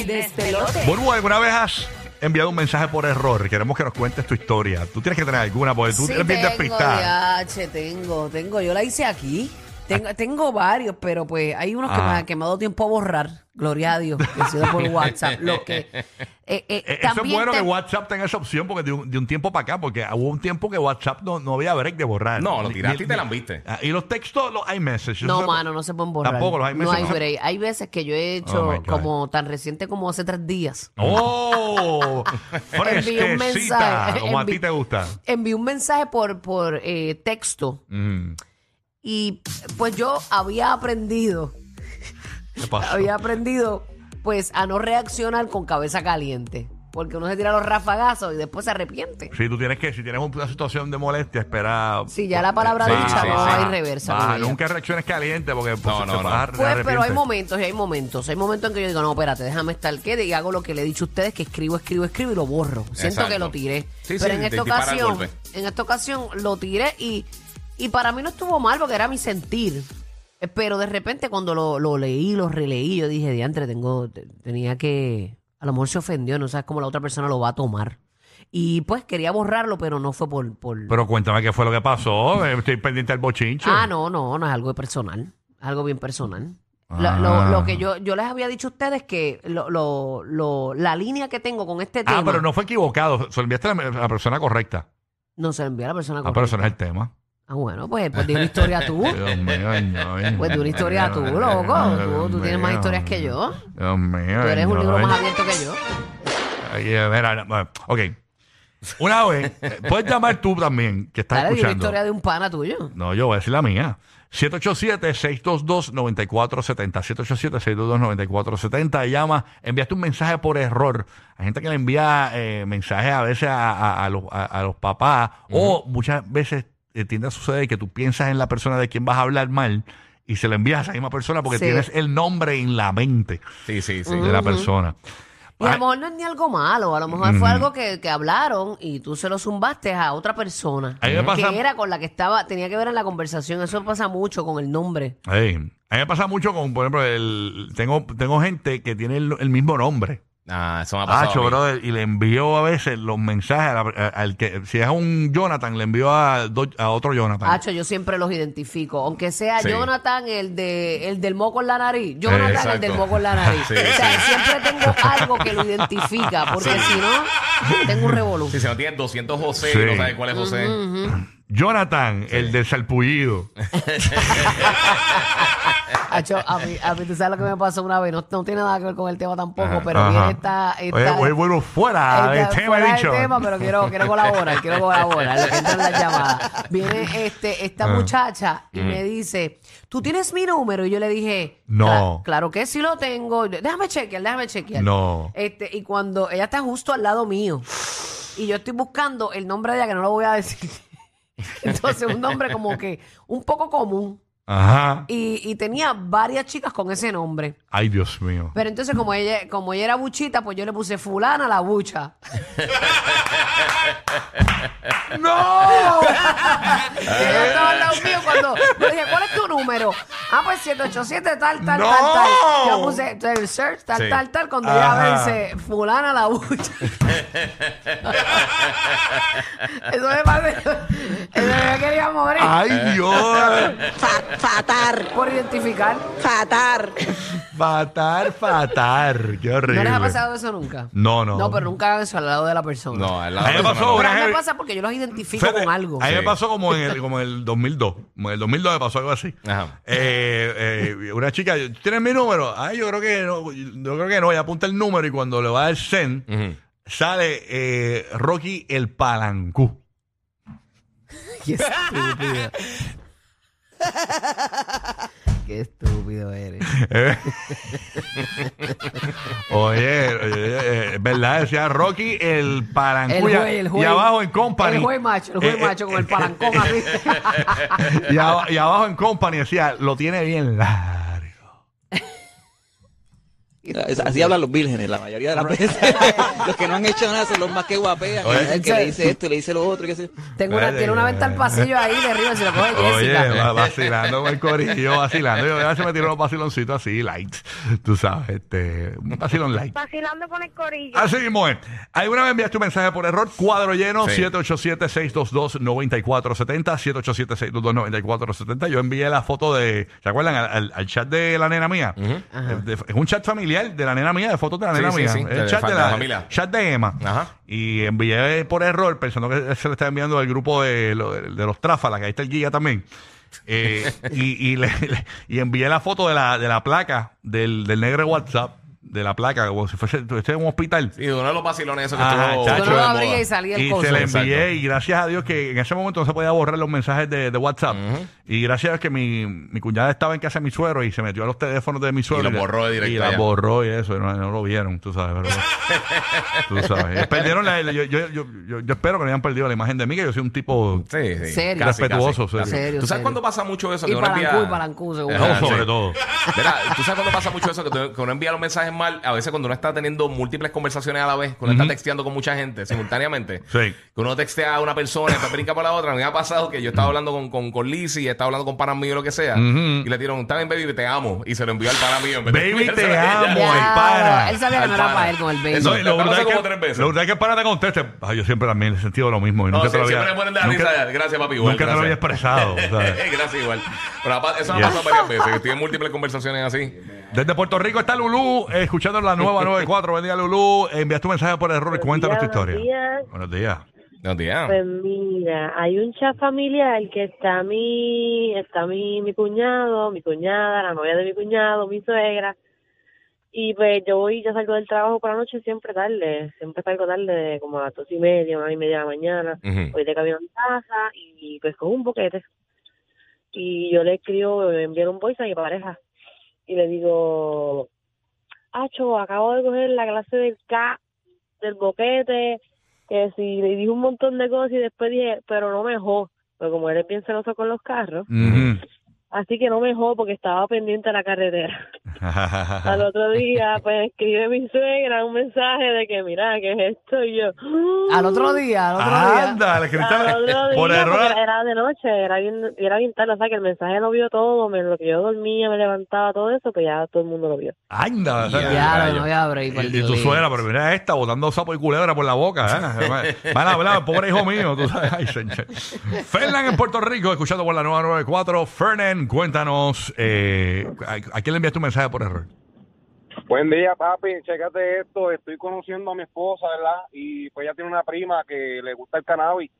El despelote. Bueno, ¿alguna vez has enviado un mensaje por error? Queremos que nos cuentes tu historia. Tú tienes que tener alguna, porque tú Sí, eres bien tengo, despistada. tengo, tengo. Yo la hice aquí. Tengo, tengo varios, pero pues hay unos que, Ah. me, que me ha dado tiempo a borrar. Gloria a Dios, que ha sido por WhatsApp. Lo que, eh, eh, Eh, Eso es también bueno te- que WhatsApp tenga esa opción porque de un, de un tiempo para acá, porque hubo un tiempo que WhatsApp no, no había break de borrar. No, lo Ni- tiraste ni- y te la viste. Ah, y los textos, los iMessage. No, eso- mano, no se pueden borrar. Tampoco los No iMessage hay break. Hay veces que yo he hecho Oh, my God. como tan reciente como hace tres días. ¡Oh! Envié un Fresquecita, mensaje. como a ti te gusta. Envié un mensaje por, por eh, texto Mm, y pues yo había aprendido ¿Qué pasó? había aprendido pues a no reaccionar con cabeza caliente. Porque uno se tira los rafagazos y después se arrepiente. Si tú tienes que, si tienes una situación de molestia, espera. Si ya la palabra Sí, dicha sí, no sí. hay reversa. Ella. nunca reacciones calientes porque pues, No, te no, vas no. a- Pues, pero hay arrepientes. momentos y hay momentos. Hay momentos en que yo digo, no, espérate, déjame estar quieto y hago lo que le he dicho a ustedes, que escribo, escribo, escribo y lo borro. Siento Exacto. que lo tiré. Sí, pero sí, en te esta dispara el ocasión, golpe. en esta ocasión lo tiré y, y para mí no estuvo mal porque era mi sentir. Eh, Pero de repente cuando lo, lo leí, lo releí, yo dije, diantre, tengo, te- tenía que, a lo mejor se ofendió, no sabes cómo la otra persona lo va a tomar. Y pues quería borrarlo, pero no fue por... por... Pero cuéntame qué fue lo que pasó. Eh, Estoy pendiente del bochinche. Ah, no, no, no es algo personal. Algo bien personal. Lo, Ah. lo- lo que yo, yo les había dicho a ustedes que lo, lo, lo- la línea que tengo con este tema. Ah, pero no fue equivocado. Se lo enviaste a la, a la persona correcta. No se lo envió a la persona Ah, pero eso correcta. no es el tema. Ah, bueno, pues, pues di una historia tú. Dios mío, no, Pues di una historia tú, loco. Tú, tú tienes más historias que yo. Dios mío. Tú eres un libro más abierto que yo. Ay, eh, mira, bueno, ok. Una vez, eh, puedes llamar tú también, que estás Dale, di una escuchando. historia de un pana tuyo. No, yo voy a decir la mía. 787-622-9470. 787-622-9470. Llama, enviaste un mensaje por error. Hay gente que le envía eh, mensajes a veces a, a- a los, a- a los papás o muchas veces eh, tiende a suceder que tú piensas en la persona de quien vas a hablar mal y se lo envías a esa misma persona porque Sí. tienes el nombre en la mente Sí, sí, sí. de la persona. Y a Ah, lo mejor no es ni algo malo, a lo mejor fue algo que, que hablaron y tú se lo zumbaste a otra persona. A mí me pasa- Que era con la que estaba, tenía que ver en la conversación. Eso pasa mucho con el nombre. Ey, a mí me pasa mucho con, por ejemplo, el, tengo, tengo gente que tiene el, el mismo nombre. Ah, eso me ha pasado. Hacho, a mí. brother, y le envío a veces los mensajes a la- a- al que, si es un Jonathan, le envío a, do- a otro Jonathan. Hacho, yo siempre los identifico. Aunque sea Sí. Jonathan, el de el del moco en la nariz. Jonathan, el Exacto. del moco en la nariz. Sí, o sea, sí. siempre tengo algo que lo identifica. Porque si no, tengo un revolú. Si se no tienes 200 José Sí. y no sabes cuál es José. Jonathan, el del salpullido. A mí, a mí, tú sabes lo que me pasó una vez. No, no tiene nada que ver con el tema tampoco, pero Ajá. viene esta. esta Oye, bueno, fuera del Esta- tema, fuera del dicho. tema, pero quiero, quiero colaborar, quiero colaborar. Viene este, esta Ah. muchacha y me dice, ¿tú tienes mi número? Y yo le dije, No. "Cla- Claro que sí lo tengo. Déjame chequear, déjame chequear. No. Este, y cuando ella está justo al lado mío y yo estoy buscando el nombre de ella, que no lo voy a decir. Entonces, un nombre como que un poco común. Ajá. Y, y tenía varias chicas con ese nombre. Ay, Dios mío. Pero entonces, como ella, como ella era buchita, pues yo le puse fulana la bucha. ¡No! Y ella estaba al lado mío cuando le dije, ¿cuál es tu número? Ah, pues 787 tal, tal, ¡No! tal, tal. Yo puse el search, tal, Sí. tal, tal. Cuando Ajá. me dice, fulana la bucha. Eso me parece... Eso me quería morir ¡Ay, Dios! Fa- fatar, por identificar. fatar. Fatal, fatal. Qué horrible. ¿No les ha pasado eso nunca? No, no. No, pero nunca hagan eso al lado de la persona. No, al lado A mí de me la pasó persona Pero a una mí me heavy- pasa porque yo los identifico con algo. A mí me Sí. pasó como en el, como en el 2002. Como en el 2002 me pasó algo así. Ajá. Eh, eh, una chica, ¿tienes mi número? Ay, yo creo que no. Yo creo que no. Ella apunta el número y cuando le va a dar send, Ujú. sale eh, Rocky el Palancú. Qué estúpido. Qué estúpido eres. Oye, oye, eh, verdad, decía Rocky el El palancuya. juez, el juez. Y abajo en Company. El juez macho, el juez Eh, eh, macho con el palancón así. y, y abajo en Company decía, lo tiene bien largo. Así hablan los vírgenes la mayoría de las veces. los que no han hecho nada son los más que guapean. Oye. Dicen que le dice esto y le dice lo otro. y yo. Tengo una, tiene una venta al pasillo ahí de arriba, si lo coge Oye, Jessica. va- vacilando con el corillo, vacilando. Yo a veces me tiro unos vaciloncitos así, light. Tú sabes, este, un vacilón light. Vacilando con el corillo. Así mismo es. ¿Alguna vez enviaste un mensaje por error? Cuadro lleno, Sí. 787-622-9470, 787-622-9470. Yo envié la foto de, ¿se acuerdan? Al, al- al chat de la nena mía. De- es un chat familiar de la nena mía, de fotos de la nena sí, mía. sí, de- el chat de de la la, familia. chat de Emma. Ajá. Y envié por error, pensando que se le está enviando al grupo de, lo- de los tráfalas, que ahí está el guía también. Eh, y, y, le- le- y envié la foto de la, de la placa del, del negro de WhatsApp, de la placa, como si fuese estuviese en un hospital. Sí, uno de los vacilones esos que Ajá, estuvo. chacho. Lo de abría moda. y salía el Y coso. se le Exacto. envié y gracias a Dios que en ese momento no se podía borrar los mensajes de, de WhatsApp. Y gracias a Dios que mi, mi cuñada estaba en casa de mi suegro y se metió a los teléfonos de mi suegro. los borró de directo Y la allá. borró y eso, y no, no lo vieron, tú sabes. Pero, tú sabes. Perdieron la, yo, yo, yo, yo, yo espero que no hayan perdido la imagen de mí, que yo soy un tipo... Sí, sí. Serio. Respetuoso, serio. Serio, ¿Tú sabes serio. cuándo pasa mucho eso? Y que uno palancú envía- y palancú, seguro. Sobre todo. Mira, ¿tú sabes cuándo pasa mucho eso? Que, tú- que uno envía los mensajes mal, a veces cuando uno está teniendo múltiples conversaciones a la vez, que uno está texteando con mucha gente simultáneamente, Sí. que uno textea a una persona y después brinca por la otra. Me ha pasado que yo estaba hablando con, con, con Lizzie, estaba hablando con pana mío o lo que sea, y le tiraron, está bien, baby, te amo, y se lo envió al pana mío. en vez de Baby, te a amo, Ya, el pana. Él sabía que Al no era pana. para él con el baby. Eso No, lo pasó es que, como tres veces. lo que el pana te conteste. Ay, yo siempre también he sentido lo mismo. Y No, nunca sí, te lo había, siempre me ponen de la nunca- risa. Gracias, papi. Igual, nunca te lo había gracias. expresado. gracias, igual. Pero eso me Yes. ha pasado varias veces. que Estoy en múltiples conversaciones así. Desde Puerto Rico está Lulú, eh, escuchando la nueva 94. Buen día, Lulú. Envías tu mensaje por error y cuéntanos tu historia. buenos días. Buenos días. Pues mira, hay un chat familiar que está mi, está mi, mi cuñado, mi cuñada, la novia de mi cuñado, mi suegra. Y pues yo voy, yo salgo del trabajo por la noche siempre tarde, siempre salgo tarde, como a las dos y media, una y media de la mañana. Ujú. Voy de camino a mi casa y pues con un boquete. Y yo le escribo, me envío un voice a mi pareja. Y le digo, Acho, acabo de coger la clase del K, del boquete, que si le dije un montón de cosas y después dije, pero no me dejó. Pero como él es bien celoso con los carros, así que no me dejó porque estaba pendiente de la carretera. Al otro día, pues escribe mi suegra un mensaje de que, mira, ¿qué es esto? Y yo, Al otro día, al otro día. Anda, le escribiste al otro día, por error. porque era, era de noche, era bien, era bien tarde, o sea que el mensaje lo vio todo, me, lo que yo dormía, me levantaba, todo eso, pues ya todo el mundo lo vio. Anda. o sea, Ya, no había break. Y, por y tu suegra, pero mira esta, botando sapo y culebra por la boca. ¿eh? Van a hablar, pobre hijo mío. Tú sabes. Ay, señor. Fernán en Puerto Rico, escuchando por la nueva 94. Fernán, cuéntanos, eh, ¿a, a quién le enviaste un mensaje por error? Buen día, papi. Chécate esto. Estoy conociendo a mi esposa, ¿verdad? Y pues ella tiene una prima que le gusta el cannabis.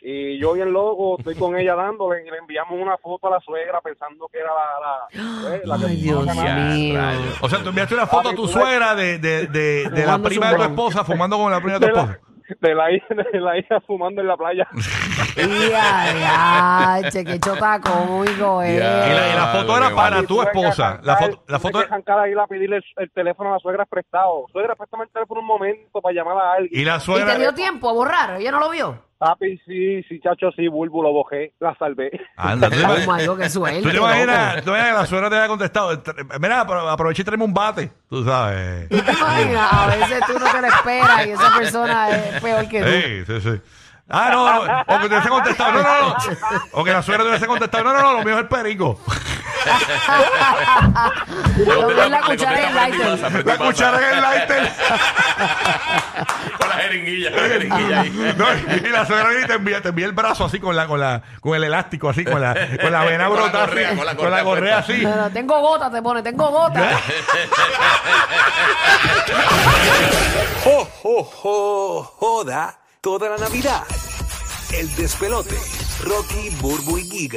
Y yo bien loco, estoy con ella dándole y le enviamos una foto a la suegra pensando que era la... la, eh, la que Ay, Dios cannabis. mío. O sea, tú enviaste una foto a tu suegra de, de, de, de la prima de tu esposa, fumando con la prima de tu esposa. De la hija, de la hija fumando en la playa. Ya, ya, che, qué chota cómico Y es. la, y la foto era para Y tu esposa. La foto, la tuve foto que arrancar a ir a pedirle el, el teléfono a la suegra prestado. Suegra, préstame el teléfono un momento para llamar a alguien. y la ¿Y suegra. te dio tiempo a borrar? ¿Ella no lo vio? Papi, sí, sí, chacho, sí, bulbo, lo bojé, la salvé. Anda, ¿tú te imaginas-. ¿Tú te imaginas, tú te imaginas que la suegra te haya contestado? "Tr- Mira, apro- aproveché y tráeme un bate. Tú sabes. ¿Tú te imaginas? A veces tú no te lo esperas y esa persona es peor que tú. Sí, sí, sí. Ah, no, no, o que te hubiese contestado, no, no, no. O que la suegra te hubiese contestado, no, no, no, lo mío es el perico. La cuchara y el lighter. La cuchara en el lighter. Con la jeringuilla, con la jeringuilla ahí. No, y la suegra te envía, te envía el brazo así con la, con la, con el elástico así, con la, con la vena Con la brotada correa, así, con la con la correa correa así. No, no, tengo gota, te pone, tengo gota. ¡Jo, jo, jo! Joda toda la Navidad. El despelote. Rocky, Burbu y Giga.